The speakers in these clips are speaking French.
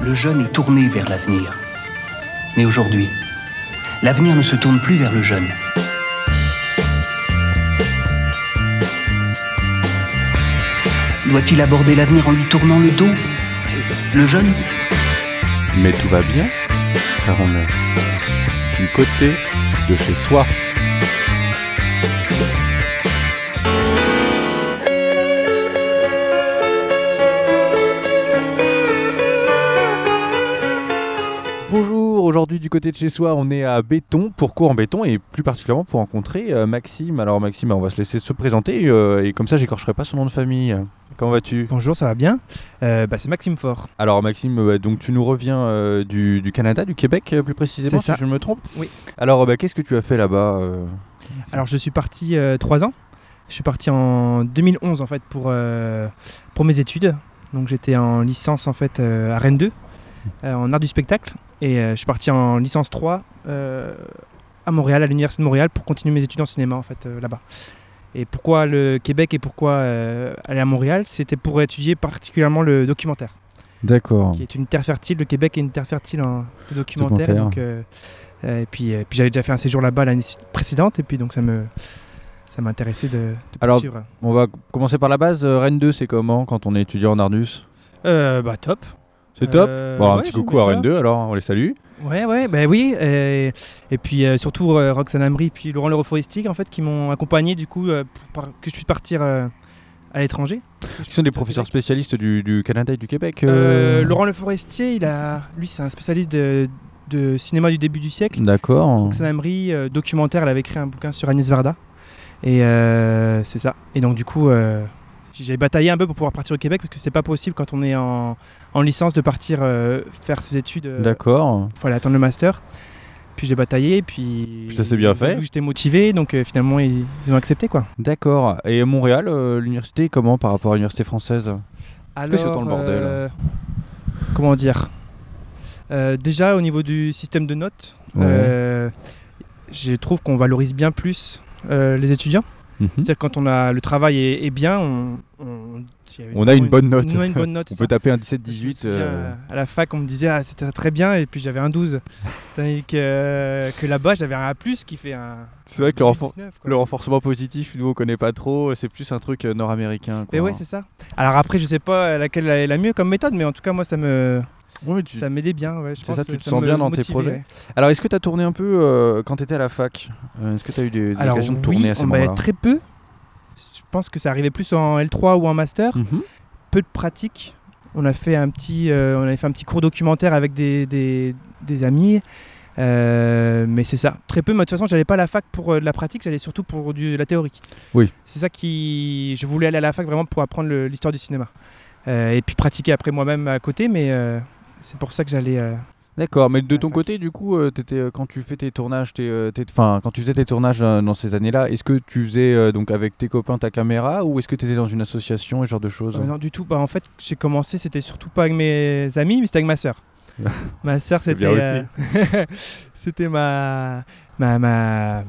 Le jeune est tourné vers l'avenir. Mais aujourd'hui, l'avenir ne se tourne plus vers le jeune. Doit-il aborder l'avenir en lui tournant le dos? Le jeune? Mais tout va bien, car on est du côté de chez soi. Aujourd'hui du côté de chez soi, on est à Béton. Pourquoi en Béton Et plus particulièrement pour rencontrer euh, Maxime. Alors Maxime, on va se laisser se présenter euh, et comme ça j'écorcherai pas son nom de famille. Comment vas-tu? Bonjour, ça va bien? Euh, bah, C'est Maxime Fort. Alors Maxime, euh, donc tu nous reviens du, du Canada, du Québec plus précisément, si je me trompe? Oui. Alors bah, qu'est-ce que tu as fait là-bas Alors je suis parti trois ans. Je suis parti en 2011 en fait pour, pour mes études. Donc j'étais en licence en fait à Rennes 2 euh, en art du spectacle et euh, je suis parti en licence 3 euh, à Montréal, à l'université de Montréal pour continuer mes études en cinéma en fait euh, là-bas. Et pourquoi le Québec et pourquoi euh, aller à Montréal? C'était pour étudier particulièrement le documentaire. D'accord. qui est une terre fertile. Le Québec est une terre fertile en documentaire. Documentaire. donc, euh, euh, et puis, euh, puis j'avais déjà fait un séjour là-bas l'année précédente, et puis donc ça me ça m'intéressait de, de Alors, poursuivre. On va commencer par la base. Euh, Rennes 2, c'est comment quand on est étudiant en Ardus? Euh, bah top. C'est top Euh, Bon, un ouais, petit coucou à. Rennes 2 alors, on les salue. Ouais, ouais, bah oui. Et, et puis euh, surtout euh, Roxane Amri, puis Laurent Le Reforestique, en fait, qui m'ont accompagné du coup euh, pour que je puisse partir euh, à l'étranger. Qui sont des professeurs spécialistes du, du Canada et du Québec Euh, euh, Laurent Le Forestier, il a, lui, c'est un spécialiste de, de cinéma du début du siècle. D'accord. Roxane Amri, euh, documentaire, elle avait écrit un bouquin sur Agnès Varda. Et euh, c'est ça. Et donc, du coup, euh, j'ai bataillé un peu pour pouvoir partir au Québec parce que c'est pas possible quand on est en, en licence de partir euh, faire ses études. euh, D'accord. Il fallait attendre le master. Puis j'ai bataillé, puis. Puis ça s'est bien fait. vu que J'étais motivé, donc euh, finalement, ils, ils ont accepté quoi. D'accord. Et Montréal, euh, l'université est comment par rapport à l'université française? Alors, que c'est autant le bordel euh, Comment dire? Euh, Déjà, au niveau du système de notes, Ouais. euh, je trouve qu'on valorise bien plus euh, les étudiants. Mhm. C'est-à-dire quand on a le travail est, est bien, on, on, a une bonne note. On a une bonne note. On c'est peut ça. taper un Je me 17-18. souviens, euh, À la fac, on me disait ah, c'était très bien et puis j'avais un 12. Tandis que, que là-bas, j'avais un A qui fait un. C'est vrai que le, renfor- 19, quoi. le renforcement positif, nous on connaît pas trop. C'est plus un truc euh, nord-américain. Mais quoi. ouais, c'est ça. Alors après, je sais pas laquelle est la mieux comme méthode, mais en tout cas, moi, ça me Mais tu- ça m'aidait bien. Ouais, je pense ça, tu te sens bien dans tes projets? Alors, est-ce que tu as tourné un peu euh, quand tu étais à la fac? Euh, Est-ce que tu as eu des, des Alors, occasions de oui, tourner à ces bah, moments-là? très peu. Je pense que ça arrivait plus en L3 ou en master. Mhm. Peu de pratique. On a fait un petit, euh, on avait fait un petit cours documentaire avec des, des, des amis. Euh, mais c'est ça, très peu. Mais de toute façon, j'allais pas à la fac pour euh, de la pratique, j'allais surtout pour du, de la théorie. Oui. C'est ça qui, je voulais aller à la fac vraiment pour apprendre l'histoire du cinéma Euh, et puis pratiquer après moi-même à côté. Mais c'est pour ça que j'allais. euh, D'accord, mais de ton côté, du coup, euh, t'étais, euh, quand tu fais tes tournages, t'es, t'es- enfin, quand tu faisais tes tournages dans ces années-là, est-ce que tu faisais donc avec tes copains ta caméra ou est-ce que tu étais dans une association et ce genre de choses? Euh, non, du tout. Bah, en fait, j'ai commencé, c'était surtout pas avec mes amis, mais c'était avec ma sœur. ma sœur, c'était. bien euh, c'était ma. ma, ma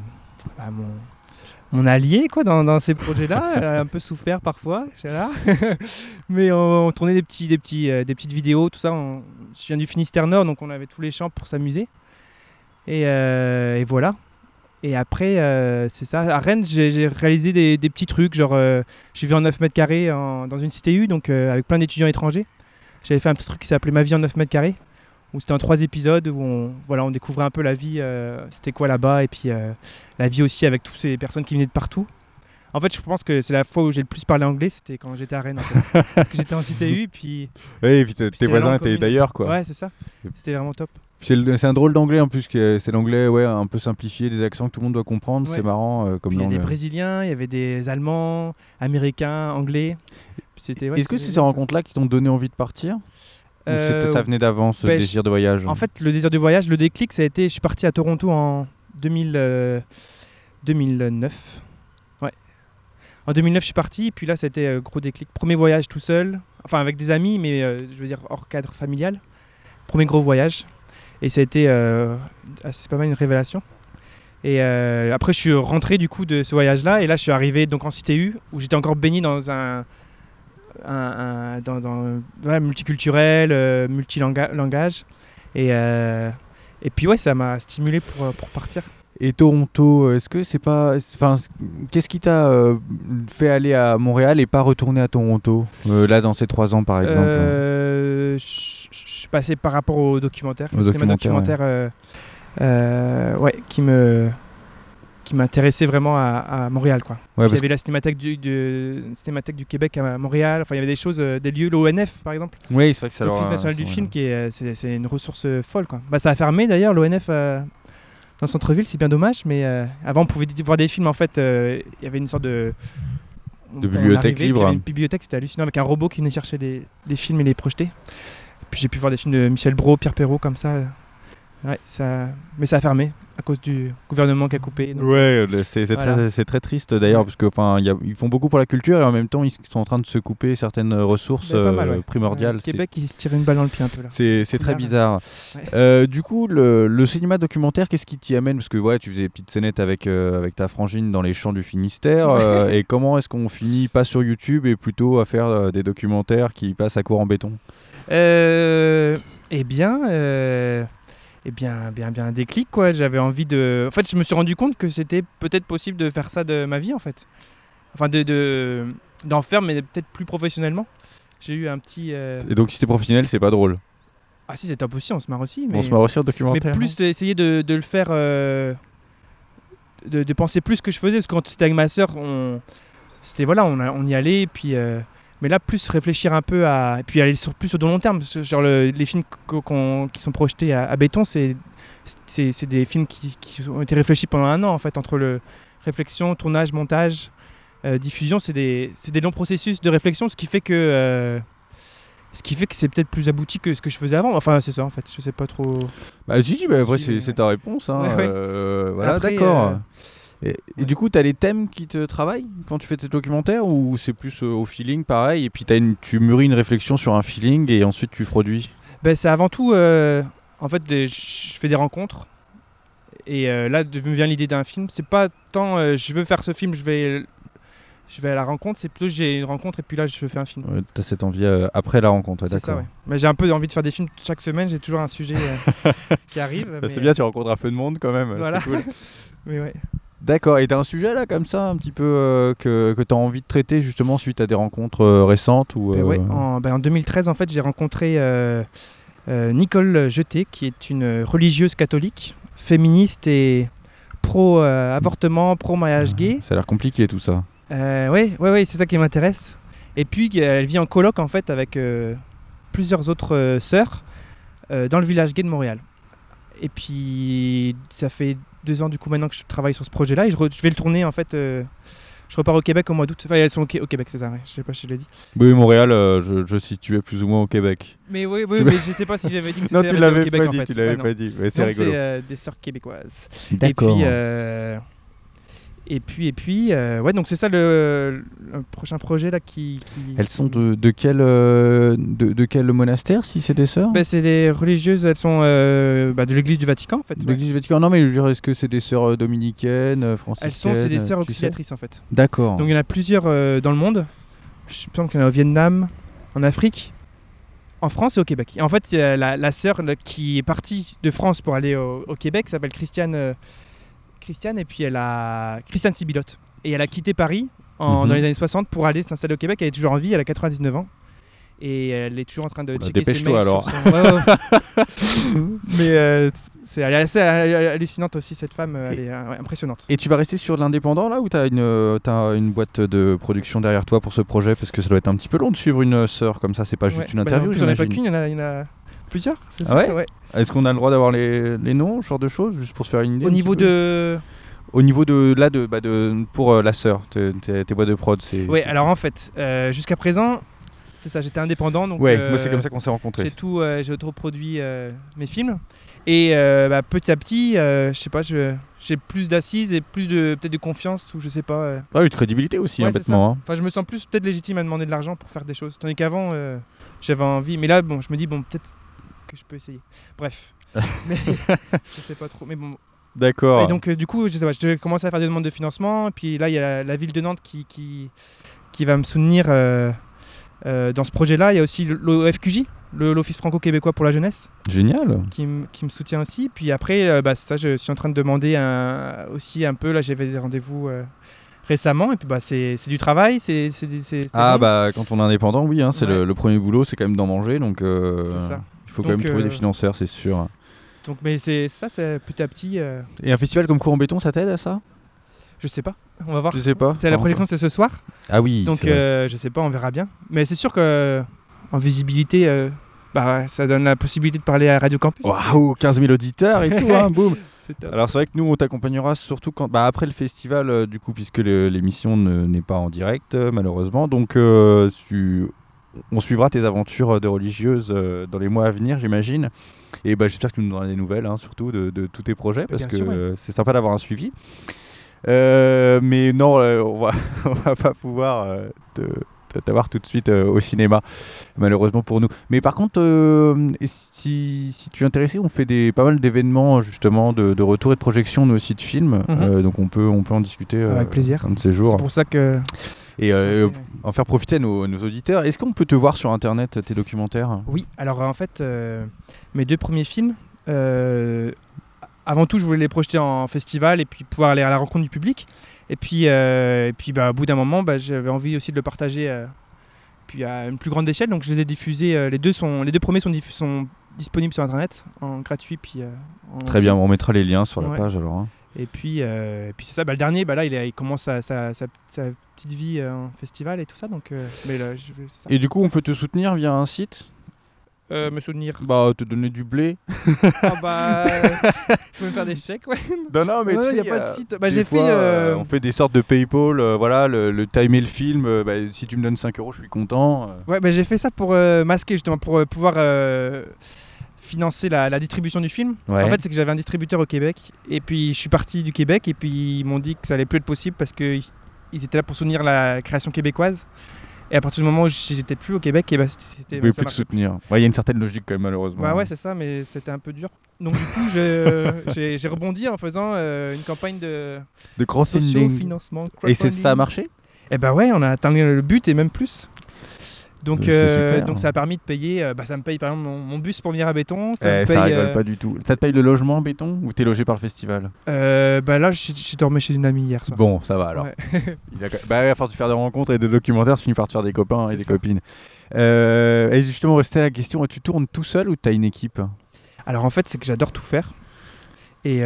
bah, mon, mon allié, quoi, dans, ces projets-là. Un peu souffert parfois, mais on, tournait des, petits, des, petits, euh, des petites vidéos, tout ça. Je viens du Finistère Nord, donc on avait tous les champs pour s'amuser. Et, euh, voilà. Et après, euh, c'est ça. À Rennes, j'ai réalisé des, petits trucs, genre j'ai vu en 9 mètres carrés dans une cité U, donc avec plein d'étudiants étrangers. J'avais fait un petit truc qui s'appelait Ma vie en 9 mètres carrés, où c'était en trois épisodes, où on, voilà, on découvrait un peu la vie, euh, c'était quoi là-bas, et puis euh, la vie aussi avec toutes ces personnes qui venaient de partout. En fait, je pense que c'est la fois où j'ai le plus parlé anglais, c'était quand j'étais à Rennes. en fait. Parce que j'étais en cité U, puis Oui, et puis tes voisins étaient d'ailleurs, quoi. ouais, c'est ça. C'était vraiment top. C'est, un drôle d'anglais en plus, c'est l'anglais ouais, un peu simplifié, des accents que tout le monde doit comprendre, Ouais. c'est marrant euh, comme il y a langue. des Brésiliens, il y avait des Allemands, Américains, Anglais. Ouais, Est-ce que c'est ces rencontres-là qui t'ont donné envie de partir? Ou Euh, ça venait d'avant, ce je- désir de voyage En fait, le désir du voyage, le déclic, ça a été. Je suis parti à Toronto en 2000, euh, 2009. Ouais. En 2009, je suis parti, et puis là, c'était euh, gros déclic. Premier voyage tout seul, enfin avec des amis, mais je veux dire hors cadre familial. Premier gros voyage. Et ça a été. c'est pas mal une révélation. Et euh, après, je suis rentré du coup de ce voyage-là, et là, je suis arrivé donc en CTU, où j'étais encore baigné dans un. Un, un- dans, dans- ouais, multiculturel, euh, multilangage. Et, euh, et puis ouais, ça m'a stimulé pour, euh, pour partir. Et Toronto, est-ce que c'est pas. Enfin, qu'est-ce qui t'a euh, fait aller à Montréal et pas retourner à Toronto euh, Là, dans ces trois ans, par exemple? Euh, je suis passé par rapport au documentaire, Au documentaire, documentaire, ouais, qui me qui m'intéressait vraiment à, à Montréal quoi. Ouais, il y avait la cinémathèque du, du- cinémathèque du Québec à Montréal, enfin il y avait des choses, euh, des lieux, l'ONF par exemple, Oui, c'est vrai que ça l'Office national du film qui est euh, c'est une ressource euh, folle quoi. Bah ça a fermé d'ailleurs l'ONF dans le centre-ville, c'est bien dommage, mais euh, avant on pouvait voir des films en fait, euh, il y avait une sorte de De bibliothèque arrivait, puis Il y libre. avait une bibliothèque, c'était hallucinant avec un robot qui venait chercher les, les films et les projeter. Puis j'ai pu voir des films de Michel Brault, Pierre Perrault comme ça. Ouais, ça... Mais ça a fermé à cause du gouvernement qui a coupé. donc- Ouais, c'est Voilà. très, très triste d'ailleurs, Ouais. parce que enfin, il y a- ils font beaucoup pour la culture et en même temps ils sont en train de se couper certaines ressources pas mal, euh, ouais. primordiales. Québec, il se tire une balle dans le pied un peu là. C'est très Bizarre. Euh, du coup, le, le cinéma documentaire, qu'est-ce qui t'y amène? Parce que voilà, tu faisais des petites scénettes avec, euh, avec ta frangine dans les champs du Finistère. Et comment est-ce qu'on finit pas sur YouTube et plutôt à faire des documentaires qui passent à court en béton? Eh bien, eh bien, bien, bien un déclic quoi. J'avais envie de. En fait, je me suis rendu compte que c'était peut-être possible de faire ça de ma vie en fait. Enfin, de de- d'en faire, mais peut-être plus professionnellement. J'ai eu un petit. euh, Et donc, si c'est professionnel, c'est pas drôle. Ah si, c'est top aussi, on se marre aussi. Mais... On se met aussi en mais documentaire. plus essayer de, de le faire euh, de, de penser plus ce que je faisais parce que quand c'était avec ma sœur on c'était voilà on, a- on y allait et puis euh, mais là plus réfléchir un peu à et puis aller sur plus de long terme genre le- les films qui sont projetés à, à béton c'est des films qui, qui ont été réfléchis pendant un an en fait entre le réflexion tournage montage euh, diffusion c'est des des longs processus de réflexion ce qui fait que euh, ce qui fait que c'est peut-être plus abouti que ce que je faisais avant. Enfin, c'est ça en fait. Je sais pas trop. Bah, si, si, bah, après, c'est ta réponse. hein, Ouais, ouais. euh, voilà, d'accord. Et, et du coup, tu as les thèmes qui te travaillent quand tu fais tes documentaires ou c'est plus euh, au feeling pareil et puis t'as une, tu mûris une réflexion sur un feeling et ensuite tu produis? Ben, c'est avant tout, euh, en fait, je fais des rencontres. Et euh, là, me vient l'idée d'un film. C'est pas tant je veux faire ce film, je vais, je vais à la rencontre. C'est plutôt j'ai une rencontre et puis là, je fais un film. Ouais, T'as cette envie après la rencontre, ouais, c'est ça, d'accord. ouais. Mais j'ai un peu envie de faire des films chaque semaine. J'ai toujours un sujet qui arrive. Bah, c'est bien, tu rencontres un peu de monde quand même. Voilà. c'est cool. Mais ouais. D'accord, et t'as un sujet là comme ça, un petit peu euh, que, que t'as envie de traiter justement suite à des rencontres euh, récentes ou Ben euh, ouais, en, ben en 2013, en fait, j'ai rencontré Nicole Jeté, qui est une religieuse catholique, féministe et pro-avortement, pro-mariage gay. Ça a l'air compliqué tout ça. Euh, ouais, ouais, ouais, c'est ça qui m'intéresse. Et puis, elle vit en coloc, en fait, avec plusieurs autres sœurs dans le village gay de Montréal. Et puis, ça fait deux ans, du coup, maintenant que je travaille sur ce projet-là. Et je, re- je vais le tourner, en fait. euh, je repars au Québec au mois d'août. Enfin, elles sont au, Qué- au Québec, c'est ça, ouais. Je sais pas si je l'ai dit. Oui, Montréal, euh, je, je situais plus ou moins au Québec. Mais oui, oui, mais je sais pas si j'avais dit que Non, c'était tu au l'avais Québec, pas en dit, fait. tu l'avais Ouais, non. pas dit. C'est rigolo. c'est euh, des sœurs québécoises. D'accord. Et puis, euh, et puis, et puis, euh, ouais, donc c'est ça le, le prochain projet là qui. qui- Elles sont de, de quel euh, de, de quel monastère si c'est des sœurs? Ben, c'est des religieuses, elles sont euh, bah, de l'église du Vatican en fait. De ouais. L'Église Vatican. Non, mais est-ce que c'est des sœurs dominicaines, euh, Elles franciscaines sont, c'est des sœurs sais auxiliatrices en fait. D'accord. Donc il y en a plusieurs dans le monde. Je pense qu'il y en a au Vietnam, en Afrique, en France et au Québec. Et en fait, la, la sœur qui est partie de France pour aller au, au Québec s'appelle Christiane, Christiane, et puis elle a Christiane Sibilotte. Et elle a quitté Paris en, Mhm. dans les années 60 pour aller s'installer au Québec. Elle est toujours en vie, elle a 99 ans. Et elle est toujours en train de Oula, checker ses dépêche-toi, mails alors. sur son- Ouais, ouais. Mais euh, c'est, elle est assez hallucinante aussi, cette femme. Elle est euh, impressionnante. Et tu vas rester sur l'indépendant là ou t'as une, euh, une boîte de production derrière toi pour ce projet? Parce que ça doit être un petit peu long de suivre une sœur comme ça, c'est pas juste Ouais. une Bah, interview. j'en ai pas qu'une, il y en a, il y en a plusieurs. C'est Ah ça ouais Est-ce qu'on a le droit d'avoir les, les noms, ce genre de choses, juste pour se faire une idée Au un niveau de. Au niveau de là de, bah, de pour euh, la sœur, tes, tes- tes boîtes de prod, c'est. C'est- alors en fait, euh, jusqu'à présent, c'est ça, j'étais indépendant. Donc, Ouais, euh, moi c'est comme ça qu'on s'est rencontrés. J'ai tout, j'ai autoproduit mes films. Et bah, petit à petit, je sais pas, j'ai plus d'assises et plus de peut-être de confiance ou je sais pas. Ah oui, de crédibilité aussi, Ouais, hein, bêtement. hein. Enfin, je me sens plus peut-être légitime à demander de l'argent pour faire des choses. Tandis qu'avant, j'avais envie. Mais là, bon, je me dis bon, peut-être que je peux essayer. Bref, mais je sais pas trop. Mais bon, D'accord. Et donc, euh, du coup, je sais pas, je commence à faire des demandes de financement. Et puis là, il y a la, la ville de Nantes qui, qui, qui va me soutenir euh, Euh, dans ce projet-là, il y a aussi l'OFQJ, l'Office franco-québécois pour la jeunesse, Génial. qui, qui me soutient aussi. Puis après, bah, ça, je suis en train de demander un- aussi un peu. Là, j'avais des rendez-vous récemment. Et puis, bah, c'est du travail. c'est Ah bah quand on est indépendant, oui, hein, c'est le, premier boulot, c'est quand même d'en manger, donc euh, C'est ça. Il faut quand même trouver euh, des financeurs, c'est sûr. Donc, mais c'est ça, c'est petit à petit. euh, Et un festival comme Cours en béton, ça t'aide à ça? Je sais pas. On va voir. Je sais pas? C'est la Enfin, projection, c'est ce soir. Ah oui. Donc, euh, je sais pas, on verra bien. Mais c'est sûr que en visibilité, euh, bah, ouais, ça donne la possibilité de parler à Radio Campus. Waouh, 15 000 auditeurs et tout, hein, boum. Alors c'est vrai que nous on t'accompagnera surtout quand bah, après le festival euh, du coup puisque l'émission ne- n'est pas en direct euh, malheureusement donc euh, tu- on suivra tes aventures de religieuse euh, dans les mois à venir j'imagine et bah, j'espère que tu nous donneras des nouvelles hein, surtout de, de tous tes projets parce Bien que ouais. euh, c'est sympa d'avoir un suivi Euh, mais non euh, on va on va pas pouvoir euh, te- t'avoir tout de suite euh, au cinéma malheureusement pour nous mais par contre euh, si, si tu es intéressé on fait des pas mal d'événements justement de, de retour et de projection nous aussi de films Mhm. Euh, donc on peut on peut en discuter euh, Avec plaisir. un de ces C'est jours pour ça que. Et euh, en faire profiter à nos, nos auditeurs est-ce qu'on peut te voir sur internet tes documentaires? Oui, alors en fait, euh, mes deux premiers films, euh, avant tout, je voulais les projeter en festival et puis pouvoir aller à la rencontre du public. Et puis, euh, et puis bah, au bout d'un moment, bah, j'avais envie aussi de le partager euh, puis à une plus grande échelle. Donc je les ai diffusés. euh, les, deux sont, les deux premiers sont, disponibles sur Internet, en gratuit. Puis, euh, en très bien on mettra les liens sur la Ouais. page alors hein. Et puis, euh, et puis c'est ça, bah, le dernier, bah, là, il, a- il commence sa, sa- sa- sa petite vie euh, en festival et tout ça. Donc, euh, mais là, je vais- c'est ça. et du coup on peut te soutenir via un site? Euh, me soutenir. bah te donner du blé Ah bah, tu peux me faire des chèques, ouais. non non mais Ouais, tu y a pas de euh, site. Bah, j'ai fait. euh, on fait des sortes de PayPal, euh, voilà, le, le timer le film. euh, bah, si tu me donnes 5 euros, je suis content. euh. Ouais, bah, j'ai fait ça pour euh, masquer justement, pour euh, pouvoir euh, financer la, la distribution du film. Ouais. En fait, c'est que j'avais un distributeur au Québec, et puis je suis parti du Québec, et puis ils m'ont dit que ça allait plus être possible parce qu'ils ils étaient là pour soutenir la création québécoise. Et à partir du moment où j'étais plus au Québec, et bah, c'était. Vous pouvez ça plus te soutenir. Ouais, Il y a une certaine logique quand même, malheureusement. Bah ouais, c'est ça, mais c'était un peu dur. Donc du coup, j'ai rebondi en faisant euh, une campagne de de crowdfunding. socio-financement. Et c'est ça a marché? Eh ben ouais, on a atteint le but et même plus. Donc, euh, super. donc ça a permis de payer, euh, bah, ça me paye par exemple mon, mon bus pour venir à Béton. Ça Eh, me Ça rigole euh, pas du tout. Ça te paye le logement en béton ou t'es logé par le festival? Euh, bah là, j'ai j'ai dormi chez une amie hier soir. Bon, ça va alors. Ouais. Il a... Bah, à force de faire des rencontres et des documentaires, tu finis par te faire des copains et des ça. copines. Et justement, restait la question tu tournes tout seul ou t'as une équipe? Alors en fait, c'est que j'adore tout faire. Et,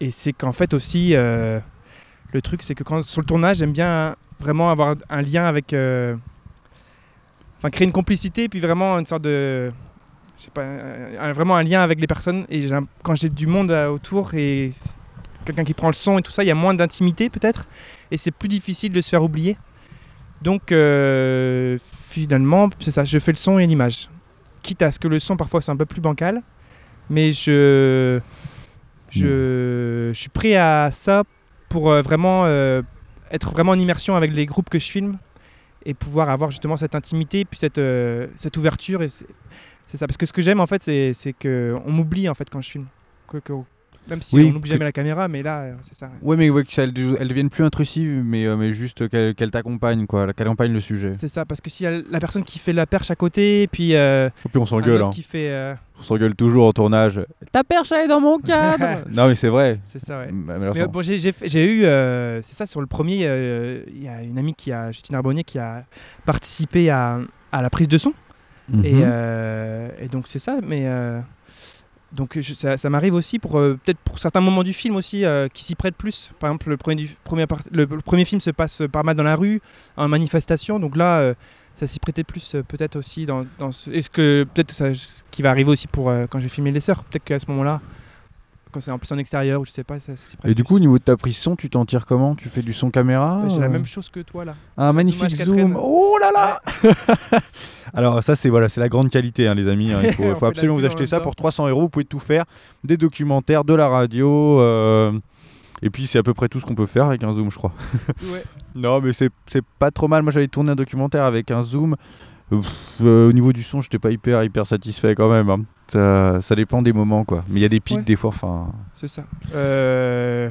et c'est qu'en fait aussi, le truc, c'est que quand sur le tournage, j'aime bien vraiment avoir un lien avec. Enfin, créer une complicité, puis vraiment une sorte de. Je sais pas, un- vraiment un lien avec les personnes. Et quand j'ai du monde euh, autour et quelqu'un qui prend le son et tout ça, il y a moins d'intimité peut-être. Et c'est plus difficile de se faire oublier. Donc euh, finalement, c'est ça, je fais le son et l'image quitte à ce que le son parfois soit un peu plus bancal, mais je, je, je suis prêt à ça pour euh, vraiment euh, être vraiment en immersion avec les groupes que je filme et pouvoir avoir justement cette intimité puis cette, euh, ouverture c'est ça. Parce que ce que j'aime en fait c'est c'est que on m'oublie en fait quand je filme même si Oui, on n'oublie que- jamais la caméra mais là euh, c'est ça Ouais, mais ouais, que ça, elle, devienne plus intrusive, mais, euh, mais juste qu'elle qu'elle t'accompagne, quoi, qu'elle accompagne le sujet. c'est ça parce que y a la personne qui fait la perche à côté puis euh, Et puis on s'engueule, hein. qui fait euh, on s'engueule toujours au tournage. Ta perche elle est dans mon cadre Non, mais c'est vrai. c'est ça ouais Mais Mais malheureusement. euh, bon, j'ai j'ai fait- j'ai eu, euh, c'est ça, sur le premier, euh, il y a une amie qui a, Justine Arbonnier, qui a participé à, à la prise de son. Mhm. Et, euh, et donc c'est ça, mais euh, donc ça, m'arrive aussi pour euh, peut-être pour certains moments du film aussi euh, qui s'y prêtent plus. Par exemple, le premier, du- premier, par- le, premier film se passe pas mal dans la rue, en manifestation, donc là euh, ça s'y prêtait plus peut-être aussi dans, dans ce, est-ce que peut-être ce qui va arriver aussi pour quand j'ai filmé les sœurs, peut-être qu'à ce moment-là, quand c'est en plus en extérieur ou je sais pas, ça, ça. Et du coup, au niveau de ta prise son, tu t'en tires comment? Tu fais du son caméra Bah, j'ai la euh, même chose que toi là. Un magnifique Zoom zoom. H4n. Oh là là Alors ça c'est voilà, c'est la grande qualité hein, les amis. hein. Il faut, absolument vous acheter ça pour 300 euros. Vous pouvez tout faire, des documentaires, de la radio. euh, Et puis c'est à peu près tout ce qu'on peut faire avec un zoom, je crois. Ouais. Non, mais c'est c'est pas trop mal. Moi j'avais tourné un documentaire avec un zoom. Euh, pff, euh, au niveau du son, j'étais pas hyper hyper satisfait quand même. hein. Ça, ça dépend des moments quoi. Mais il y a des pics Ouais. des fois. Enfin, C'est ça. Euh,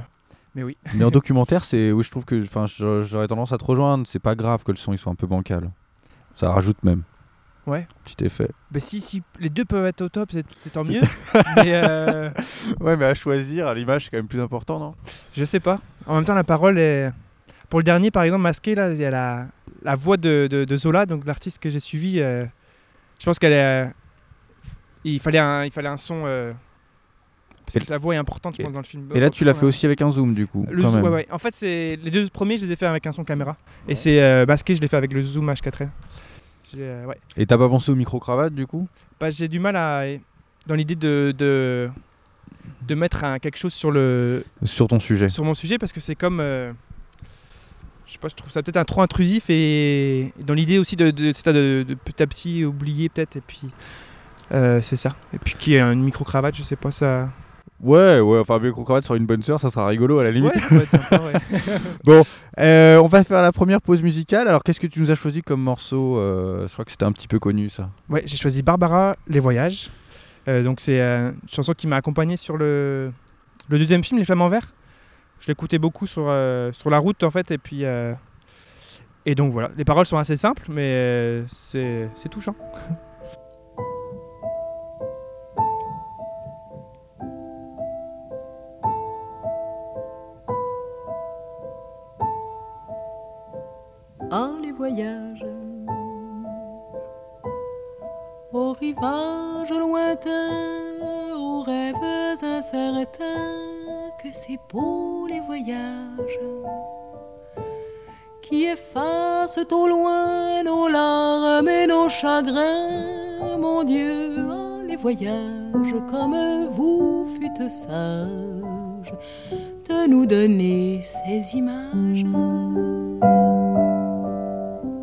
Mais oui. mais en documentaire, c'est où je trouve que, enfin, j'aurais tendance à te rejoindre. C'est pas grave que le son il soit un peu bancal. Ça rajoute même. Ouais. Petit effet. Bah, si, si les deux peuvent être au top, c'est c'est tant mieux. mais euh, Ouais, mais à choisir, l'image c'est quand même plus important, non? Je sais pas. En même temps, la parole est. Pour le dernier, par exemple, masqué, là, il y a la, la voix de, de, de Zola, donc l'artiste que j'ai suivi. euh, je pense qu'elle est. euh, il, fallait un, il fallait un son. euh, parce Et- que sa voix est importante, je pense, dans le film. Et là, tu l'as fait aussi avec un zoom, du coup. Le quand zoom, même. ouais, ouais. En fait, c'est les deux premiers, je les ai fait avec un son caméra. Et c'est euh, masqué, je l'ai fait avec le zoom H4n. J'ai, euh, ouais. Et t'as pas pensé au micro-cravate, du coup? Bah, j'ai du mal à. Dans l'idée de, de, de mettre un, quelque chose sur, le, Sur ton sujet. sur mon sujet parce que c'est comme. euh, je sais pas, je trouve ça peut-être un trop intrusif et dans l'idée aussi de, de, de, de petit à petit oublier peut-être. Et puis. euh, c'est ça. Et puis qui est une micro-cravate, je sais pas, ça. Ouais, ouais, enfin, micro-cravate sur une bonne sœur, ça sera rigolo à la limite. Ouais, ça sympa, ouais. Euh, on va faire la première pause musicale. Alors, qu'est-ce que tu nous as choisi comme morceau Euh, Je crois que c'était un petit peu connu, ça. Ouais, j'ai choisi Barbara, Les Voyages. Donc c'est une chanson qui m'a accompagné sur le, le deuxième film, Les Flamants Verts. Je l'écoutais beaucoup sur, euh, sur la route en fait, et puis euh, et donc voilà. Les paroles sont assez simples, mais euh, c'est c'est touchant. au loin nos larmes et nos chagrins. Mon Dieu, ah, les voyages comme vous fûtes sages de nous donner ces images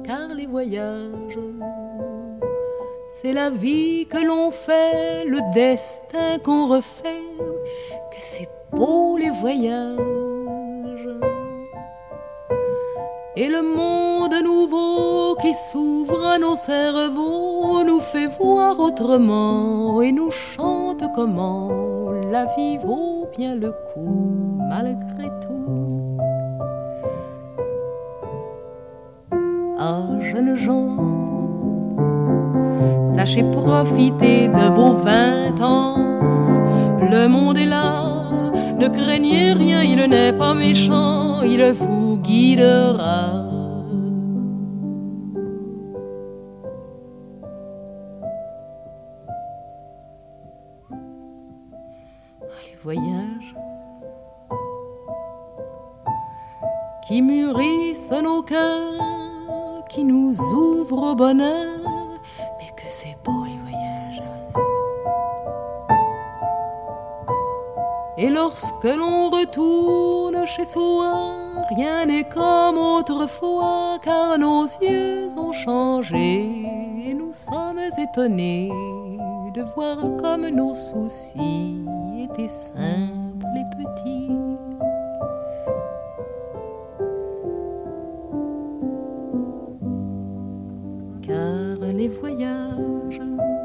car les voyages, c'est la vie que l'on fait, le destin qu'on refait, que c'est beau les voyages. Et le monde qui s'ouvre à nos cerveaux nous fait voir autrement et nous chante comment la vie vaut bien le coup malgré tout. Ah, jeunes gens, sachez profiter de vos vingt ans. Le monde est là, ne craignez rien, il n'est pas méchant, il vous guidera. Qui mûrissent nos cœurs, qui nous ouvrent au bonheur, mais que c'est beau les voyages. Et lorsque l'on retourne chez soi, rien n'est comme autrefois, car nos yeux ont changé et nous sommes étonnés de voir comme nos soucis étaient simples et petits. Voyages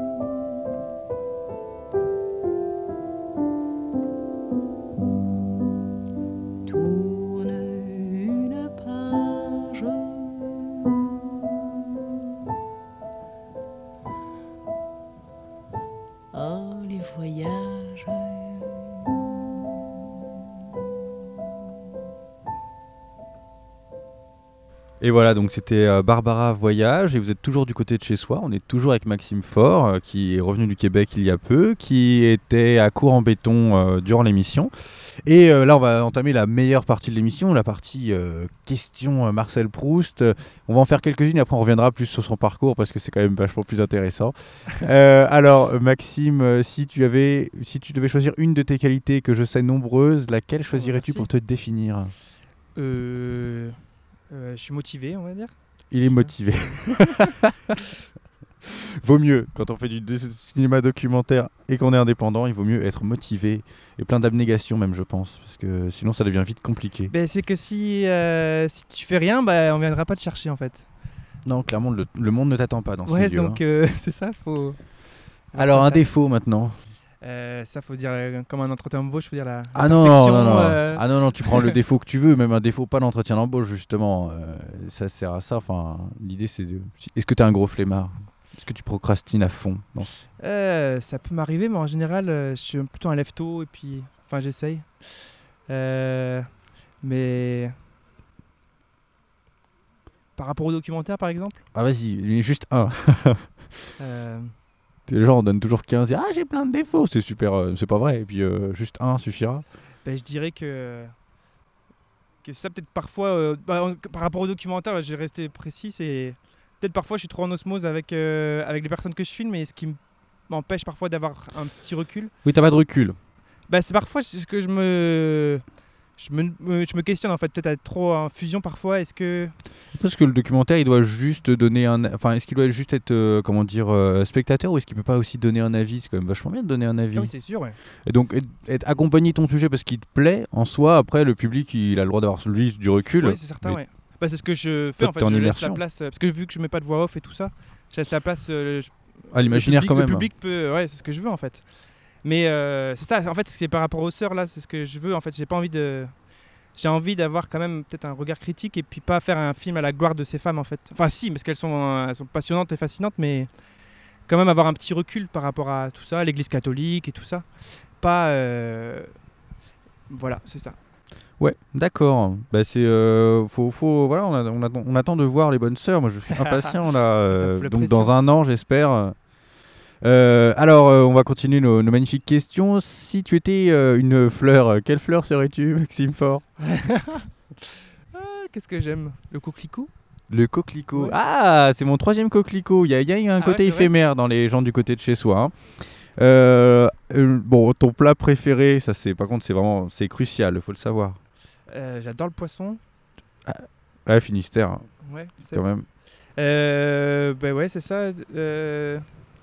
Et voilà, donc c'était euh, Barbara Voyage, et vous êtes toujours du côté de chez soi. On est toujours avec Maxime Faure, euh, qui est revenu du Québec il y a peu, qui était à court en béton euh, durant l'émission. Et euh, là, on va entamer la meilleure partie de l'émission, la partie euh, question Marcel Proust. On va en faire quelques-unes, et après on reviendra plus sur son parcours, parce que c'est quand même vachement plus intéressant. Euh, alors, Maxime, si tu, avais, si tu devais choisir une de tes qualités, que je sais nombreuses, laquelle choisirais-tu merci. pour te définir? Euh, je suis motivé, on va dire. Il est motivé. vaut mieux, quand on fait du cinéma documentaire et qu'on est indépendant, il vaut mieux être motivé et plein d'abnégation même, je pense, parce que sinon ça devient vite compliqué. Ben, c'est que si, euh, si tu fais rien, bah, on viendra pas te chercher en fait. Non, clairement, le, le monde ne t'attend pas dans ce Ouais, milieu. donc hein. euh, c'est ça, faut. Alors, un défaut maintenant. Euh, ça, faut dire, euh, comme un entretien d'embauche, faut dire la. la Ah non, non, non, non. euh, Ah non, non, tu prends le défaut que tu veux, même un défaut, pas d'entretien d'embauche, justement. Euh, ça sert à ça. Enfin, l'idée, c'est de. Est-ce que tu es un gros flemmard? Est-ce que tu procrastines à fond? Euh, ça peut m'arriver, mais en général, je suis plutôt un lève-tôt et puis. Enfin, j'essaye. Mais. Par rapport au documentaire, par exemple, Ah, vas-y, juste un. Les gens en donnent toujours 15. Ah, j'ai plein de défauts. C'est super. euh, c'est pas vrai. Et puis, euh, juste un suffira. ben, je dirais que. Que ça, peut-être parfois. euh, bah, en- par rapport au documentaire, j'ai resté précis, c'est. Peut-être parfois, je suis trop en osmose avec, euh, avec les personnes que je filme, et ce qui m- m'empêche parfois d'avoir un petit recul. Oui, t'as pas de recul. Bah, c'est parfois ce que je me. Je me, je me questionne en fait, peut-être être trop en fusion parfois. Est-ce que. Parce que le documentaire, il doit juste donner un. Enfin, est-ce qu'il doit juste être, euh, comment dire, euh, spectateur ou est-ce qu'il peut pas aussi donner un avis? C'est quand même vachement bien de donner un avis. Ah oui, c'est sûr, ouais. Et donc, être, accompagner ton sujet parce qu'il te plaît, en soi, après, le public, il a le droit d'avoir lui du recul. Oui, c'est certain, ouais. Bah, c'est ce que je fais en fait. je laisse la place. euh, Parce que vu que je mets pas de voix off et tout ça, je laisse la place. euh, je- À l'imaginaire, quand même. Le public peut. Ouais, c'est ce que je veux en fait. Mais euh, c'est ça, en fait, c'est par rapport aux sœurs là, c'est ce que je veux. En fait, j'ai pas envie de. J'ai envie d'avoir quand même peut-être un regard critique et puis pas faire un film à la gloire de ces femmes en fait. Enfin, si, parce qu'elles sont, elles sont passionnantes et fascinantes, mais quand même avoir un petit recul par rapport à tout ça, l'église catholique et tout ça. Pas. euh, Voilà, c'est ça. Ouais, d'accord. Bah, c'est. euh, faut, faut, voilà, on, a- on attend, on attend de voir les bonnes sœurs. Moi, je suis impatient, là. euh, donc, dans un an, j'espère. Euh, alors, euh, on va continuer nos, nos magnifiques questions. Si tu étais euh, une fleur, quelle fleur serais-tu, Maxime Fort Ah, Qu'est-ce que j'aime? Le coquelicot? Le coquelicot. Ouais. Ah, c'est mon troisième coquelicot. Il y a, il y a un Ah côté ouais, éphémère dans les gens du côté de chez soi. hein. Bon, ton plat préféré, ça c'est par contre c'est vraiment c'est crucial, il faut le savoir. J'adore le poisson. Ouais, Finistère, hein, Ouais, quand même. Bah ouais, c'est ça.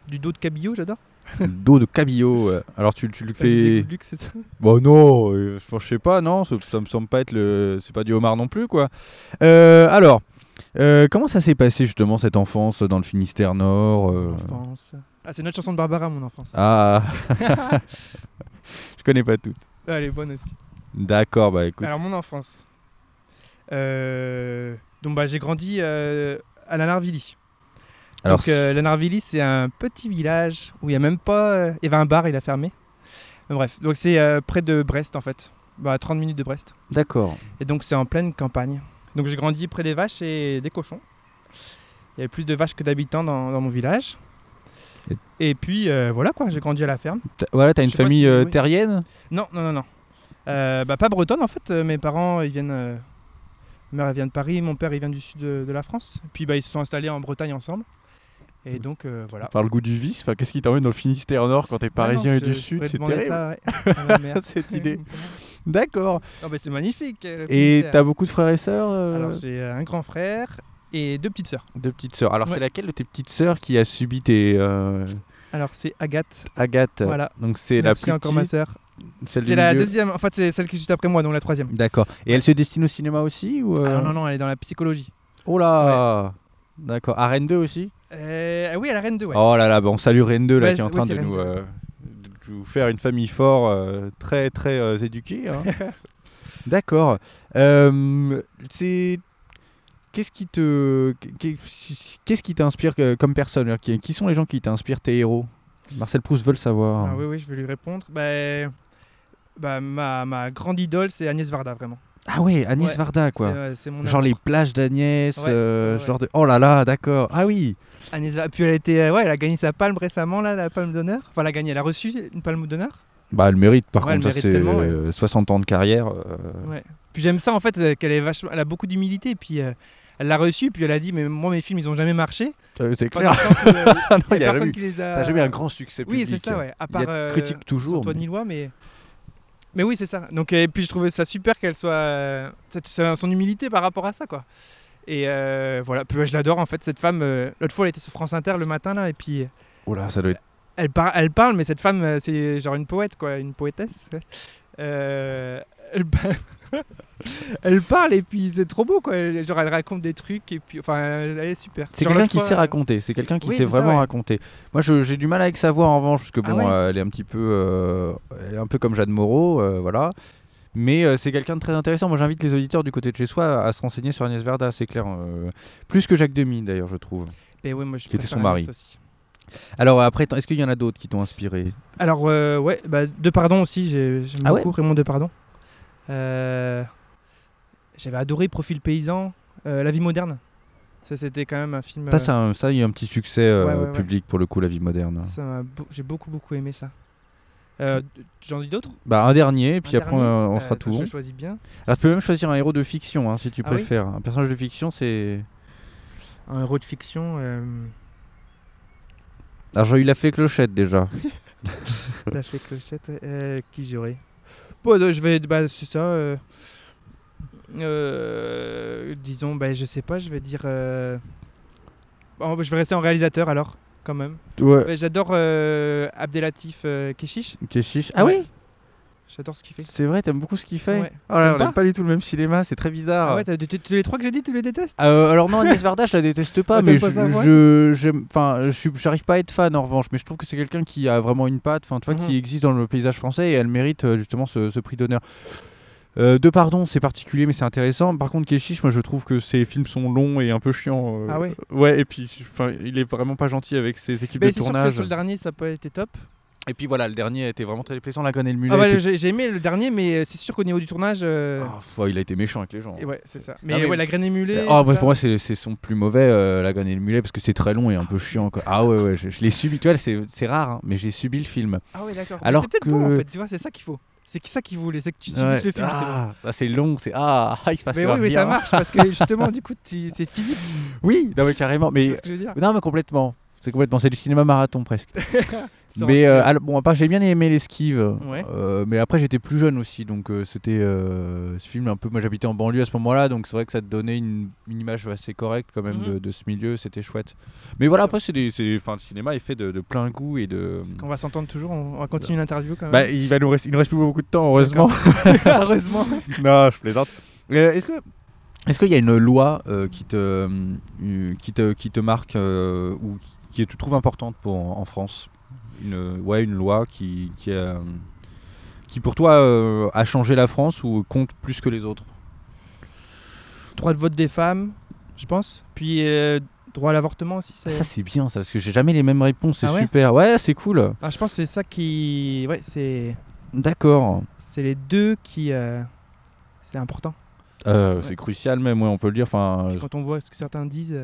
Du dos de cabillaud, j'adore. Dos de cabillaud. Alors tu, tu le fais. luxe, c'est ça. Bon non, euh, je sais pas, non, ça, ça me semble pas être le, c'est pas du homard non plus quoi. Euh, alors, euh, comment ça s'est passé justement cette enfance dans le Finistère Nord euh, enfance. Ah, c'est notre chanson de Barbara, mon enfance. Ah, je connais pas toutes. Ah, elle est bonne aussi. D'accord, bah écoute. Alors, mon enfance. Donc, bah, j'ai grandi à la Narvilly. Alors, donc, euh, la Narvilly, c'est un petit village où il y a même pas. euh, il y avait un bar, il a fermé. Bref, donc c'est euh, près de Brest en fait. Bah, à 30 minutes de Brest. d'accord. Et donc, c'est en pleine campagne. Donc, j'ai grandi près des vaches et des cochons. Il y avait plus de vaches que d'habitants dans, dans mon village. Et- Et puis, euh, voilà quoi, j'ai grandi à la ferme. Voilà, t'as une famille si- oui. terrienne? Non, non, non, non. Bah, pas bretonne en fait. Mes parents, ils viennent. Ma mère, elle vient de Paris. Mon père, il vient du sud de, de la France. Puis, bah, ils se sont installés en Bretagne ensemble. Et donc, euh, voilà. Par le goût du vice, enfin, qu'est-ce qui t'emmène dans le Finistère Nord quand t'es parisien Ouais, et non, du Sud? C'est terrible. ça, ouais, mère. Cette idée. D'accord. Bah, c'est magnifique. euh, Et t'as beaucoup de frères et sœurs euh, Alors, j'ai un grand frère et deux petites sœurs. Deux petites sœurs. Alors, c'est Ouais. laquelle de tes petites sœurs qui a subi tes. euh, Alors, c'est Agathe. Agathe. Voilà. Donc, c'est la plus encore ma sœur. C'est la milieu. deuxième. En fait, c'est celle qui est juste après moi, donc la troisième. D'accord. Et elle se destine au cinéma aussi ou euh, Ah, non, non, non, elle est dans la psychologie. Oh là D'accord. À Rennes 2 aussi? Euh, ah oui, à la Reine 2, ouais. Oh là là, bah, on salue Rennes 2 là, Ouais, qui est en train oui, de c'est nous, Rennes 2. euh, de nous faire une famille fort, euh, très très euh, éduquée. hein. D'accord. C'est qu'est-ce qui te qu'est- qu'est-ce qui t'inspire comme personne? Qui, qui sont les gens qui t'inspirent tes héros? Marcel Proust veut le savoir. Ah oui, oui, je vais lui répondre. Bah, bah, ma, ma grande idole, c'est Agnès Varda, vraiment. Ah ouais, Agnès Ouais, Varda quoi. Mon Genre les plages d'Agnès, Ouais, euh, genre de oh là là, d'accord. Ah oui. Agnès Varda. Puis elle a été, euh, ouais, elle a gagné sa palme récemment là, la palme d'honneur. Enfin, elle a gagné, elle a reçu une palme d'honneur. Bah elle mérite par contre, c'est euh, 60 ans de carrière. euh, Ouais. Puis j'aime ça en fait, euh, qu'elle est vachement, elle a beaucoup d'humilité. Puis elle l'a reçu, puis elle a dit, mais moi mes films ils ont jamais marché. c'est clair. où, euh, non, y a il y a personne jamais- qui les a. Ça n'a jamais eu un grand succès Oui, c'est ça, ouais. À Il y a part de euh, critiques toujours. Antoine mais- Nilois, mais. Mais oui, c'est ça. Donc, et puis je trouvais ça super qu'elle soit. euh, cette- son humilité par rapport à ça, quoi. Et euh, voilà, puis ouais, je l'adore en fait, cette femme. euh, L'autre fois, elle était sur France Inter le matin, là, et puis là, ça doit être. elle, par- elle parle, mais cette femme, c'est genre une poète, quoi, une poétesse. Euh, elle, elle parle et puis c'est trop beau quoi. Elle- Genre elle raconte des trucs et puis enfin elle est super. C'est quelqu'un qui fois, sait raconter, c'est quelqu'un qui Oui, sait ça, vraiment ouais. raconter. Moi j'ai du mal avec sa voix en revanche, parce que Ah bon, ouais euh, elle est un petit peu, euh, un peu comme Jeanne Moreau, euh, voilà. Mais c'est quelqu'un de très intéressant. Moi j'invite les auditeurs du côté de chez soi à se renseigner sur Agnès Verda, c'est clair. plus que Jacques Demy d'ailleurs, je trouve. Et ouais, moi, je Qui était son mari. Alors après, est-ce qu'il y en a d'autres qui t'ont inspiré? Alors ouais, bah, De Pardon aussi, j'ai- j'aime Ah ouais? beaucoup Raymond De Pardon. Euh, J'avais adoré Profil paysan, euh, La vie moderne. Ça c'était quand même un film. Ça, euh, un- ça, il y a un petit succès Ouais, ouais, ouais. public pour le coup, la vie moderne. j'ai beaucoup beaucoup aimé ça. Euh, J'en dis d'autres? Bah un dernier, et puis Un après dernier on, Euh, attends, tout. Je choisis bien. Alors tu peux même choisir un héros de fiction hein, si tu Ah oui préfères. Un personnage de fiction, c'est. Un héros de fiction. Alors j'ai eu la flé clochette déjà. La fée clochette, ouais. Euh, qui j'aurais? Bon, je vais. Bah, c'est ça. euh, euh, disons, bah, je sais pas, je vais dire. euh, bon, je vais rester en réalisateur alors, quand même. Ouais. J'adore Abdelatif Keshish. Keshish. Ah oui? J'adore ce qu'il fait. C'est vrai, t'aimes beaucoup ce qu'il fait Ouais. Oh là, on pas n'aime pas du tout le même cinéma, c'est très bizarre. Ah ouais, tu- les trois que j'ai dit, tu les détestes? Euh, alors non, Agnès Varda, je la déteste pas, Ah, mais pas je, sa voix je, j'aime- enfin, je suis- j'arrive pas à être fan en revanche, mais je trouve que c'est quelqu'un qui a vraiment une patte, enfin, tu vois, Mhm. qui existe dans le paysage français et elle mérite euh, justement ce, ce prix d'honneur. Euh, de pardon, c'est particulier, mais c'est intéressant. Par contre, Keshish, moi, je trouve que ses films sont longs et un peu chiants. euh, Ah ouais? Ouais, et puis, enfin, il est vraiment pas gentil avec ses équipes Mais de c'est sûr que tournage. sur le dernier, ça n'a pas été top. Et puis voilà, le dernier était vraiment très déplaisant, la Grenelle Mulet. Ah ouais, était- j'ai aimé le dernier, mais euh, c'est sûr qu'au niveau du tournage. euh, Ah, il a été méchant avec les gens. et ouais, c'est ça. Mais, Ah, mais- ouais, la graine émulée. Oh, moi, ça- pour moi, c'est son plus mauvais, euh, la Grenelle Mulet, parce que c'est très long et un peu chiant. quoi. Ah ouais, ouais, je, je l'ai subi. Tu vois, c'est rare, hein, mais j'ai subi le film. Ah ouais, d'accord. Alors peut-être bon en que- fait, tu vois, c'est ça qu'il faut. C'est ça qu'il voulait, c'est que tu subisses Ouais. le film. Ah, ah, c'est long, c'est ah, il se passe Mais oui, mais ça marche parce que justement, du coup, c'est physique. Oui, non, mais carrément. Mais ce que je veux dire? non, mais complètement. C'est complètement. C'est du cinéma marathon presque. Mais euh, alors, bon, à part, j'ai bien aimé l'esquive. Ouais. Euh, mais après, j'étais plus jeune aussi, donc euh, c'était euh, ce film un peu. Moi, j'habitais en banlieue à ce moment-là, donc c'est vrai que ça te donnait une, une image assez correcte quand même Mhm. de, de ce milieu. C'était chouette. Mais voilà, après, c'est des, c'est- enfin, le cinéma est fait de, de plein goût et de. Parce qu'on va s'entendre toujours, on on va continuer l'interview quand même. Bah, il va nous rester, il nous reste plus beaucoup de temps, heureusement. Heureusement. non, je plaisante. Est-ce que est-ce qu'il y a une loi euh, qui te euh, qui te qui te marque euh, ou qui, qui tu trouves importante pour en France une ouais une loi qui qui, a- qui pour toi euh, a changé la France ou compte plus que les autres? Droit de vote des femmes, je pense. Puis euh, droit à l'avortement aussi. Ah, Ça c'est bien ça parce que j'ai jamais les mêmes réponses, c'est Ah ouais? super. Ouais, c'est cool. Ah, je pense que c'est ça qui. Ouais, c'est D'accord. c'est les deux qui. euh, C'est important. Ouais. C'est crucial même, ouais, on peut le dire. Enfin, Puis quand on voit ce que certains disent.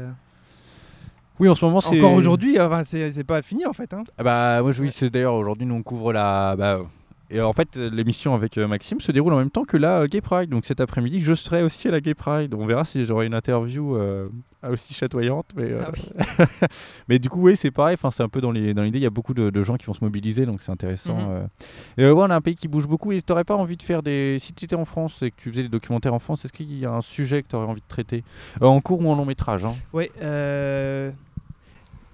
Euh, oui, en ce moment c'est Encore aujourd'hui, enfin, c'est pas fini en fait. Hein. Ah bah moi je- oui d'ailleurs aujourd'hui nous on couvre la bah, et en fait l'émission avec euh, Maxime se déroule en même temps que la euh, Gay Pride. Donc cet après-midi je serai aussi à la Gay Pride. On verra si j'aurai une interview euh, aussi chatoyante mais euh, Ah oui. mais du coup oui c'est pareil. Enfin c'est un peu dans l'idée. Il y a beaucoup de, de gens qui vont se mobiliser donc c'est intéressant Mhm. euh. Et, ouais, on a un pays qui bouge beaucoup. Et t'aurais pas envie de faire des si tu étais en France et que tu faisais des documentaires en France est-ce qu'il y a un sujet que tu aurais envie de traiter? En cours ou en long métrage hein? Euh...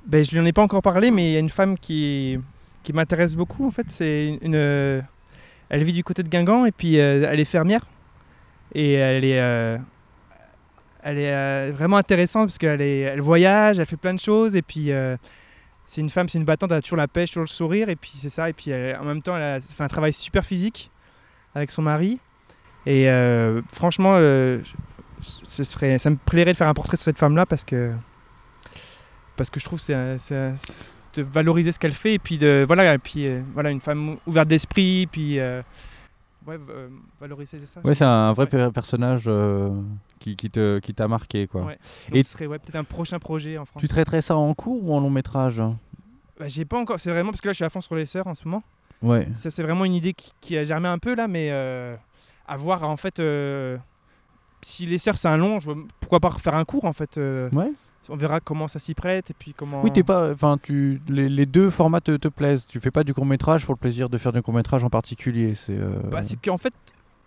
ben, je lui en ai pas encore parlé, mais il y a une femme qui, qui m'intéresse beaucoup en fait. C'est une, euh, elle vit du côté de Guingamp et puis euh, elle est fermière et elle est, euh, elle est vraiment intéressante parce qu'elle est, elle voyage, elle fait plein de choses et puis c'est une femme, c'est une battante, elle a toujours la pêche, toujours le sourire et puis c'est ça et puis en même temps elle a fait un travail super physique avec son mari et franchement ce serait, ça me plairait de faire un portrait sur cette femme-là parce que parce que je trouve que c'est, de valoriser ce qu'elle fait et puis de voilà et puis euh, voilà une femme ouverte d'esprit puis euh, ouais euh, valoriser ça. ouais c'est un vrai Ouais. personnage qui, qui te qui t'a marqué quoi Ouais. Donc Et- ce serait peut-être un prochain projet en France. Tu traiterais ça en cours ou en long métrage? Bah, j'ai pas encore, c'est vraiment parce que là je suis à fond sur les sœurs en ce moment. Ouais. Ça c'est vraiment une idée qui, qui a germé un peu là, mais à voir en fait. si les sœurs c'est un long, je vois- pourquoi pas refaire un cours en fait. Ouais. On verra comment ça s'y prête et puis comment. Oui, t'es pas. Enfin, tu. Les, les deux formats te, te plaisent. Tu fais pas du court métrage pour le plaisir de faire du court métrage en particulier. C'est. euh, Bah, c'est qu'en fait,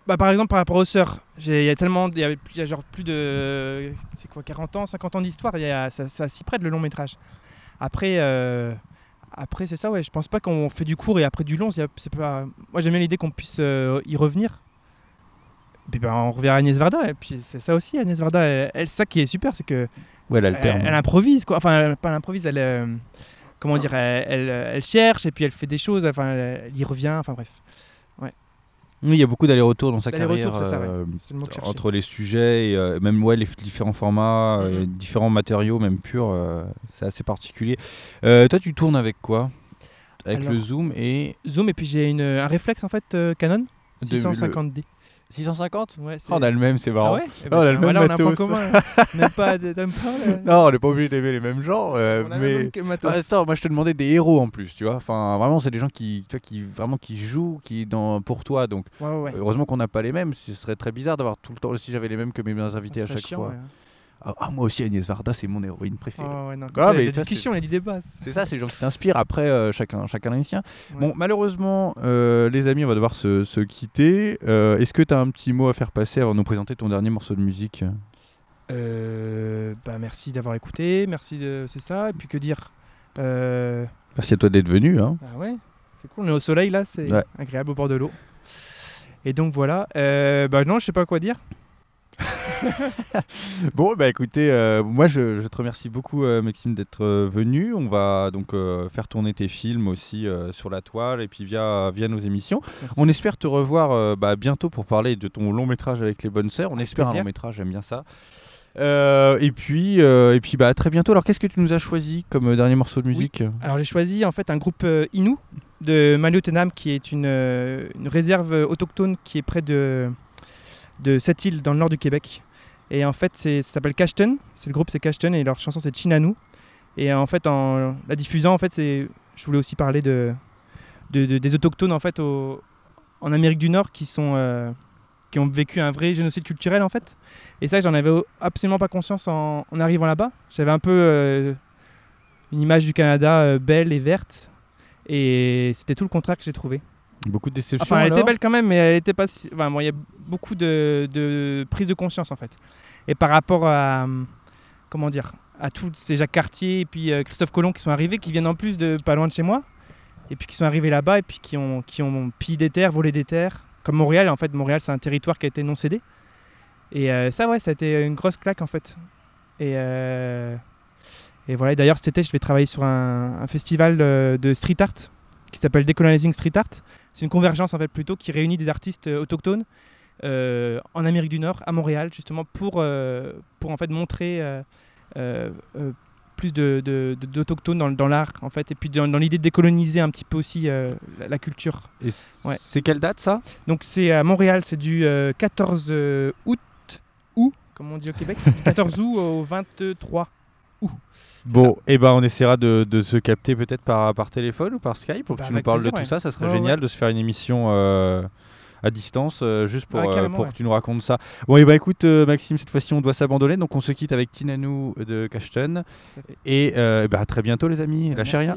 bah, par exemple, par rapport aux sœurs, il y a tellement, il y a, il y a genre plus de, c'est quoi, 40 ans, 50 ans d'histoire, ça, ça s'y prête le long métrage. Après, euh, après c'est ça, ouais, je pense pas qu'on fait du court et après du long, c'est pas. Moi j'aime bien l'idée qu'on puisse euh, y revenir. Et puis bah, on revient à Agnès Varda, et puis c'est ça aussi, Agnès Varda, elle, elle- ça qui est super, c'est que Ouais, elle, improvise, quoi. Enfin, elle- pas elle improvise, elle. euh, comment dire, elle, elle, elle cherche, et puis elle fait des choses, enfin, elle, y revient, enfin bref. Oui, il y a beaucoup d'allers-retours dans sa carrière. ça, ouais. euh, le entre les sujets et euh, même ouais, les différents formats, euh, Mhm. différents matériaux, même purs, euh, c'est assez particulier. Euh, toi, tu tournes avec quoi? Avec Alors- le zoom et Zoom, et puis j'ai un réflexe en fait euh, Canon, De- 650D. 650 Ouais, c'est- On a le même, c'est Ah marrant. ouais? Eh on a ben, le tiens, même voilà, on a un point matos. commun. N'aime pas, t'aimes pas le- Non, on n'est pas obligé d'aimer les mêmes genres, euh, on a le mais même matos. Ah, attends, moi je te demandais des héros en plus, tu vois. Enfin, vraiment, c'est des gens qui, tu vois, qui vraiment qui jouent, qui dans pour toi. Donc, Ouais, ouais, ouais. heureusement qu'on n'a pas les mêmes. Ce serait très bizarre d'avoir tout le temps. Si j'avais les mêmes que mes invités Ça à serait chaque chiant, fois. ouais. Ah, ah, moi aussi, Agnès Varda, c'est mon héroïne préférée. Ah ouais, non, Ah, c'est mais la ça, discussion, il y a. C'est ça, c'est les gens qui t'inspirent. Après, euh, chacun, chacun les siens. Ouais. Bon, malheureusement, euh, les amis, on va devoir se, se quitter. Euh, Est-ce que tu as un petit mot à faire passer avant de nous présenter ton dernier morceau de musique? Euh, bah, merci d'avoir écouté, merci de. C'est ça, et puis que dire? Euh, Merci à toi d'être venu. Hein. Ah ouais, c'est cool, on est au soleil là, c'est Ouais. agréable au bord de l'eau. Et donc voilà, euh, bah non, je sais pas quoi dire. Bon, bah écoutez, euh, moi je, je te remercie beaucoup, euh, Maxime, d'être euh, venu. On va donc faire tourner tes films aussi sur la toile et puis via, via nos émissions. Merci. On espère te revoir bah, bientôt pour parler de ton long métrage avec les bonnes sœurs. On espère un long métrage, j'aime bien ça. Et puis, et puis bah, à très bientôt. Alors, qu'est-ce que tu nous as choisi comme dernier morceau de musique? Alors j'ai choisi en fait un groupe Innu de Maliotenam qui est une, une réserve autochtone qui est près de, de cette île dans le nord du Québec. Et en fait ça s'appelle Cashton, c'est le groupe c'est Cashton et leur chanson c'est Chinanu. Et en fait en la diffusant en fait c'est je voulais aussi parler de, de- de- des autochtones en fait au- en Amérique du Nord qui sont euh, qui ont vécu un vrai génocide culturel en fait. Et ça j'en avais absolument pas conscience en, en arrivant là-bas. J'avais un peu euh, une image du Canada euh, belle et verte. Et c'était tout le contraire que j'ai trouvé. Beaucoup de déceptions. Enfin, elle était belle quand même, mais elle était pas. si- Enfin, bon, il y a beaucoup de, de prise de conscience en fait. Et par rapport à hum, comment dire, à tous ces Jacques Cartier et puis euh, Christophe Colomb qui sont arrivés, qui viennent en plus de pas loin de chez moi, et puis qui sont arrivés là-bas et puis qui ont qui ont pillé des terres, volé des terres, comme Montréal. En fait, Montréal c'est un territoire qui a été non cédé. Et euh, ça, ouais, ça a été une grosse claque en fait. Et euh, et voilà. D'ailleurs, cet été, je vais travailler sur un, un festival euh, de street art qui s'appelle Decolonizing Street Art. C'est une convergence en fait plutôt qui réunit des artistes euh, autochtones euh, en Amérique du Nord, à Montréal, justement pour, euh, pour en fait montrer plus de, de- de- d'autochtones dans, dans l'art en fait, et puis dans, dans l'idée de décoloniser un petit peu aussi la, la culture. Et Ouais. C'est quelle date ça? Donc c'est à Montréal, c'est du euh, 14 euh, août, comme on dit au Québec, du 14 août au 23 Bon, et ben on essaiera de, de se capter peut-être par, par téléphone ou par Skype pour que Bah, tu nous parles plaisir, de tout ouais. ça. Ça serait Ouais, génial ouais. de se faire une émission euh, à distance euh, juste pour, Ouais, euh, pour que tu nous racontes ça. Bon, et bah écoute, euh, Maxime, cette fois-ci on doit s'abandonner donc on se quitte avec Tinanou de Cashton. Et euh, bah, à très bientôt, les amis. Lâchez rien.